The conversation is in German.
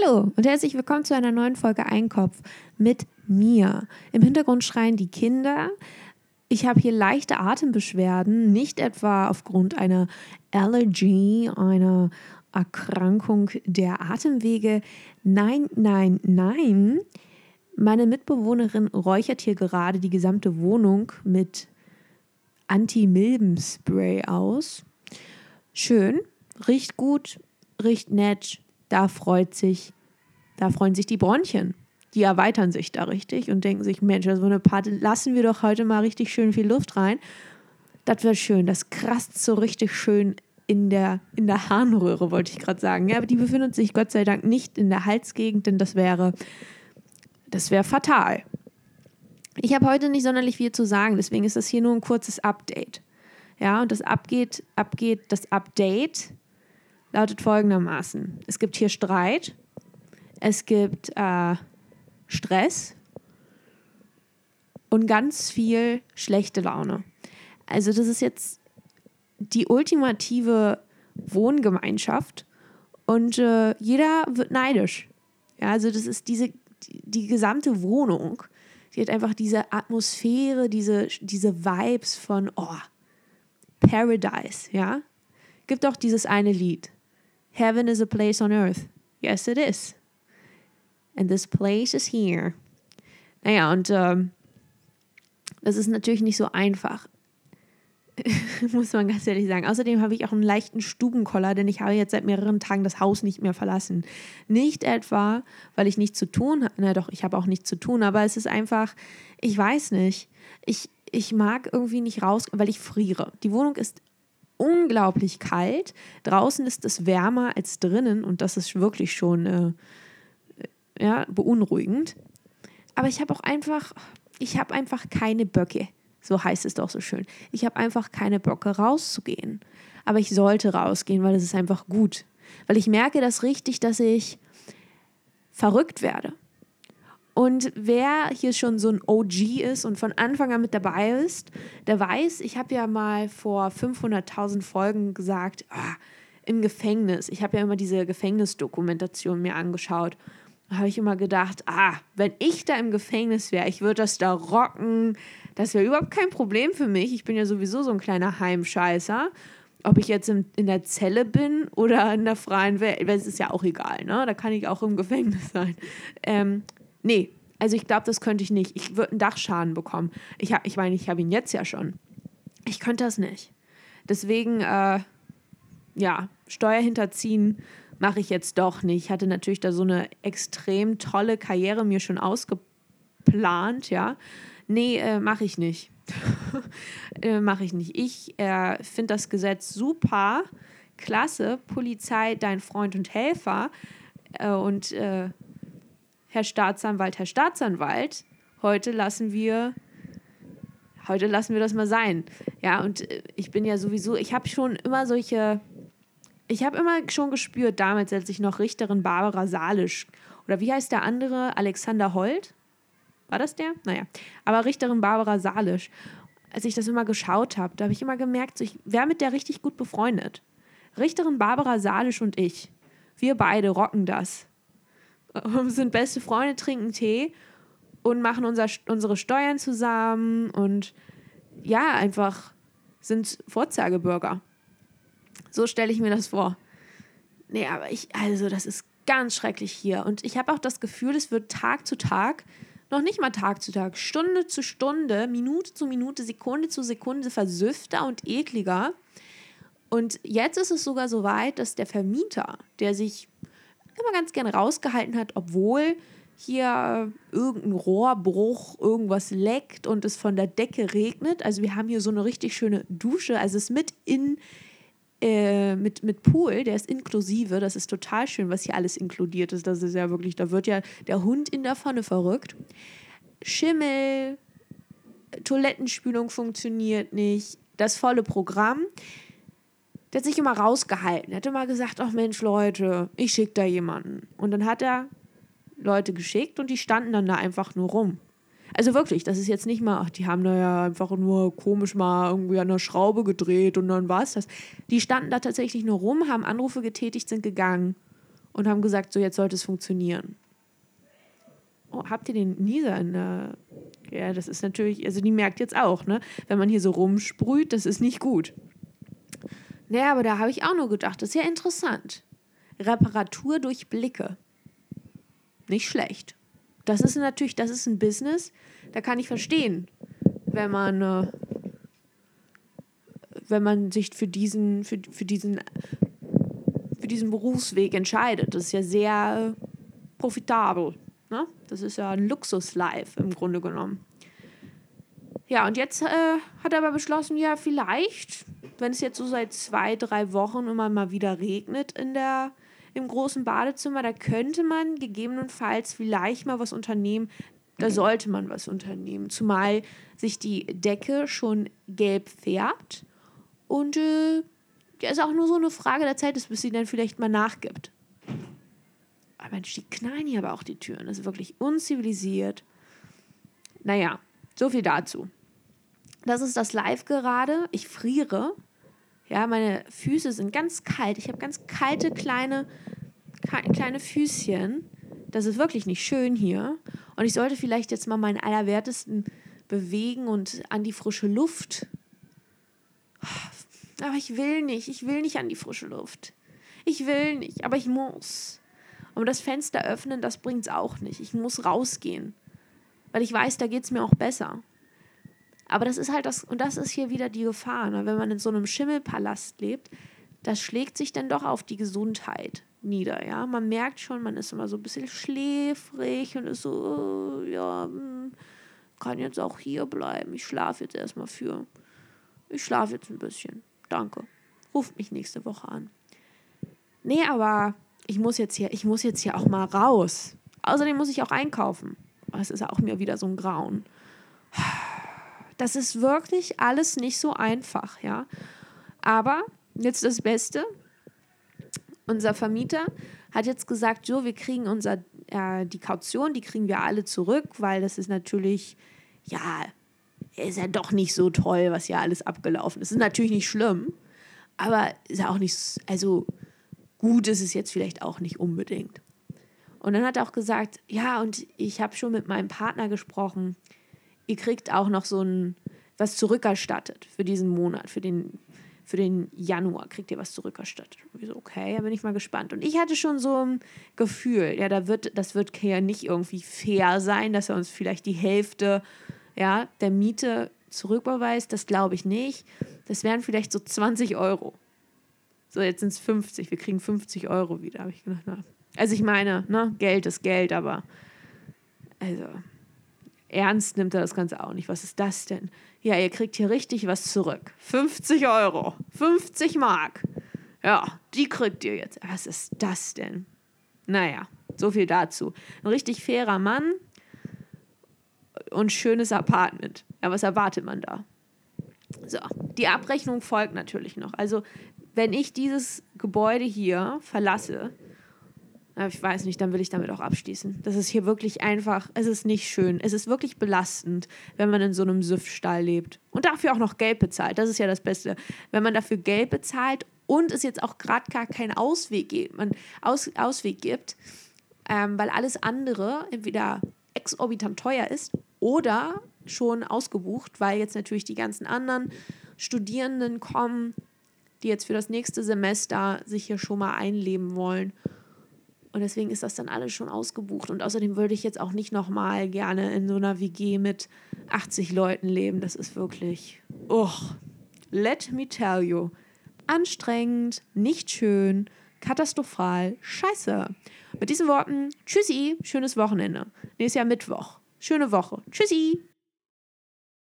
Hallo und herzlich willkommen zu einer neuen Folge Einkopf mit mir. Im Hintergrund schreien die Kinder. Ich habe hier leichte Atembeschwerden, nicht etwa aufgrund einer Allergie, einer Erkrankung der Atemwege. Nein, nein, nein. Meine Mitbewohnerin räuchert hier gerade die gesamte Wohnung mit Anti-Milbenspray aus. Schön, riecht gut, riecht nett, da freut sich, da freuen sich die Bronchien. Die erweitern sich da richtig und denken sich, Mensch, so also eine Party, lassen wir doch heute mal richtig schön viel Luft rein. Das wird schön, das kratzt so richtig schön in der, in der Harnröhre, wollte ich gerade sagen. Ja, aber die befindet sich Gott sei Dank nicht in der Halsgegend, denn das wäre, das wäre fatal. Ich habe heute nicht sonderlich viel zu sagen, deswegen ist das hier nur ein kurzes Update. Ja, und das abgeht, abgeht, das Update lautet folgendermaßen: Es gibt hier Streit, es gibt äh, Stress und ganz viel schlechte Laune. Also, das ist jetzt die ultimative Wohngemeinschaft und äh, jeder wird neidisch. Ja, also, das ist diese, die, die gesamte Wohnung. Die hat einfach diese Atmosphäre, diese, diese Vibes von, oh, Paradise, ja. Gibt auch dieses eine Lied. Heaven is a place on earth. Yes, it is. And this place is here. Naja, und ähm, das ist natürlich nicht so einfach. Muss man ganz ehrlich sagen. Außerdem habe ich auch einen leichten Stubenkoller, denn ich habe jetzt seit mehreren Tagen das Haus nicht mehr verlassen. Nicht etwa, weil ich nichts zu tun habe. Na doch, ich habe auch nichts zu tun, aber es ist einfach, ich weiß nicht. Ich, ich mag irgendwie nicht raus, weil ich friere. Die Wohnung ist unglaublich kalt. Draußen ist es wärmer als drinnen und das ist wirklich schon äh, ja, beunruhigend. Aber ich habe auch einfach, ich habe einfach keine Böcke. So heißt es doch so schön. Ich habe einfach keine Böcke rauszugehen. Aber ich sollte rausgehen, weil es ist einfach gut. Weil ich merke das richtig, dass ich verrückt werde. Und wer hier schon so ein OG ist und von Anfang an mit dabei ist, der weiß, ich habe ja mal vor 500.000 Folgen gesagt, ah, im Gefängnis. Ich habe ja immer diese Gefängnisdokumentation mir angeschaut. Da habe ich immer gedacht, ah, wenn ich da im Gefängnis wäre, ich würde das da rocken. Das wäre überhaupt kein Problem für mich. Ich bin ja sowieso so ein kleiner Heimscheißer. Ob ich jetzt in, in der Zelle bin oder in der freien Welt, das ist ja auch egal, ne? Da kann ich auch im Gefängnis sein. Ähm, Nee, also ich glaube, das könnte ich nicht. Ich würde einen Dachschaden bekommen. Ich, ich meine, ich habe ihn jetzt ja schon. Ich könnte das nicht. Deswegen, äh, ja, Steuer hinterziehen mache ich jetzt doch nicht. Ich hatte natürlich da so eine extrem tolle Karriere mir schon ausgeplant, ja. Nee, äh, mache ich nicht. äh, mache ich nicht. Ich äh, finde das Gesetz super, klasse. Polizei, dein Freund und Helfer. Äh, und äh, Herr Staatsanwalt, Herr Staatsanwalt, heute lassen wir heute lassen wir das mal sein. Ja, und äh, ich bin ja sowieso, ich habe schon immer solche, ich habe immer schon gespürt, damals, als ich noch Richterin Barbara Salisch, oder wie heißt der andere, Alexander Holt? War das der? Naja, aber Richterin Barbara Salisch, als ich das immer geschaut habe, da habe ich immer gemerkt, so ich wäre mit der richtig gut befreundet. Richterin Barbara Salisch und ich, wir beide rocken das. sind beste Freunde, trinken Tee und machen unser, unsere Steuern zusammen und ja, einfach sind Vorzeigebürger. So stelle ich mir das vor. Nee, aber ich, also das ist ganz schrecklich hier. Und ich habe auch das Gefühl, es wird Tag zu Tag, noch nicht mal Tag zu Tag, Stunde zu Stunde, Minute zu Minute, Sekunde zu Sekunde versüfter und ekliger. Und jetzt ist es sogar so weit, dass der Vermieter, der sich immer ganz gerne rausgehalten hat, obwohl hier irgendein Rohrbruch, irgendwas leckt und es von der Decke regnet. Also wir haben hier so eine richtig schöne Dusche. Also es ist mit in äh, mit, mit Pool, der ist inklusive. Das ist total schön, was hier alles inkludiert ist. Das ist ja wirklich, da wird ja der Hund in der Pfanne verrückt. Schimmel, Toilettenspülung funktioniert nicht, das volle Programm der hat sich immer rausgehalten. Er hat immer gesagt, ach Mensch, Leute, ich schicke da jemanden. Und dann hat er Leute geschickt und die standen dann da einfach nur rum. Also wirklich, das ist jetzt nicht mal, ach, die haben da ja einfach nur komisch mal irgendwie an der Schraube gedreht und dann war es das. Die standen da tatsächlich nur rum, haben Anrufe getätigt, sind gegangen. und haben gesagt, so jetzt sollte es funktionieren. Oh, habt ihr den Nieser in der. Ja, das ist natürlich, also die merkt jetzt auch, ne? Wenn man hier so rumsprüht, das ist nicht gut. Naja, aber da habe ich auch nur gedacht, das ist ja interessant. Reparatur durch Blicke. Nicht schlecht. Das ist natürlich, das ist ein Business, da kann ich verstehen, wenn man, äh, wenn man sich für diesen, für, für diesen, für diesen Berufsweg entscheidet. Das ist ja sehr profitabel. Ne? Das ist ja ein Luxus-Life im Grunde genommen. Ja, und jetzt äh, hat er aber beschlossen, ja, vielleicht, wenn es jetzt so seit zwei, drei Wochen immer mal wieder regnet in der, im großen Badezimmer, da könnte man gegebenenfalls vielleicht mal was unternehmen. Da sollte man was unternehmen. Zumal sich die Decke schon gelb färbt. Und äh, ja, ist auch nur so eine Frage der Zeit, bis sie dann vielleicht mal nachgibt. Aber Mensch, die knallen hier aber auch die Türen. Das ist wirklich unzivilisiert. Naja, so viel dazu. Das ist das Live gerade. Ich friere. Ja, meine Füße sind ganz kalt. Ich habe ganz kalte kleine, kleine Füßchen. Das ist wirklich nicht schön hier. Und ich sollte vielleicht jetzt mal meinen Allerwertesten bewegen und an die frische Luft. Aber ich will nicht. Ich will nicht an die frische Luft. Ich will nicht, aber ich muss. Und das Fenster öffnen, das bringt es auch nicht. Ich muss rausgehen. Weil ich weiß, da geht es mir auch besser. Aber das ist halt das, und das ist hier wieder die Gefahr, ne? wenn man in so einem Schimmelpalast lebt, das schlägt sich dann doch auf die Gesundheit nieder, ja. Man merkt schon, man ist immer so ein bisschen schläfrig und ist so, oh, ja, hm, kann jetzt auch hier bleiben. Ich schlafe jetzt erstmal für. Ich schlafe jetzt ein bisschen. Danke. Ruft mich nächste Woche an. Nee, aber ich muss jetzt hier, ich muss jetzt hier auch mal raus. Außerdem muss ich auch einkaufen. Das ist auch mir wieder so ein Grauen. Das ist wirklich alles nicht so einfach, ja. Aber jetzt das Beste. Unser Vermieter hat jetzt gesagt, so, wir kriegen unser, äh, die Kaution, die kriegen wir alle zurück, weil das ist natürlich, ja, ist ja doch nicht so toll, was hier alles abgelaufen ist. Ist natürlich nicht schlimm, aber ist ja auch nicht, also gut ist es jetzt vielleicht auch nicht unbedingt. Und dann hat er auch gesagt, ja, und ich habe schon mit meinem Partner gesprochen, ihr kriegt auch noch so ein was zurückerstattet für diesen Monat, für den, für den Januar kriegt ihr was zurückerstattet. Und ich so, okay, da bin ich mal gespannt. Und ich hatte schon so ein Gefühl, ja, da wird, das wird ja nicht irgendwie fair sein, dass er uns vielleicht die Hälfte ja, der Miete zurücküberweist. Das glaube ich nicht. Das wären vielleicht so 20 Euro. So, jetzt sind es 50. Wir kriegen 50 Euro wieder, habe ich gedacht. Na. Also ich meine, ne, Geld ist Geld, aber also ernst nimmt er das Ganze auch nicht. Was ist das denn? Ja, ihr kriegt hier richtig was zurück. 50 Euro, 50 Mark. Ja, die kriegt ihr jetzt. Was ist das denn? Naja, so viel dazu. Ein richtig fairer Mann und schönes Apartment. Ja, was erwartet man da? So, die Abrechnung folgt natürlich noch. Also wenn ich dieses Gebäude hier verlasse, ich weiß nicht, dann will ich damit auch abschließen. Das ist hier wirklich einfach, es ist nicht schön. Es ist wirklich belastend, wenn man in so einem Süffstall lebt. Und dafür auch noch Geld bezahlt. Das ist ja das Beste. Wenn man dafür Geld bezahlt und es jetzt auch gerade gar keinen Ausweg gibt, man Aus, Ausweg gibt, ähm, weil alles andere entweder exorbitant teuer ist oder schon ausgebucht, weil jetzt natürlich die ganzen anderen Studierenden kommen, die jetzt für das nächste Semester sich hier schon mal einleben wollen. Und deswegen ist das dann alles schon ausgebucht. Und außerdem würde ich jetzt auch nicht nochmal gerne in so einer WG mit 80 Leuten leben. Das ist wirklich, oh, let me tell you. Anstrengend, nicht schön, katastrophal, scheiße. Mit diesen Worten, tschüssi, schönes Wochenende. Nächstes Jahr Mittwoch. Schöne Woche. Tschüssi.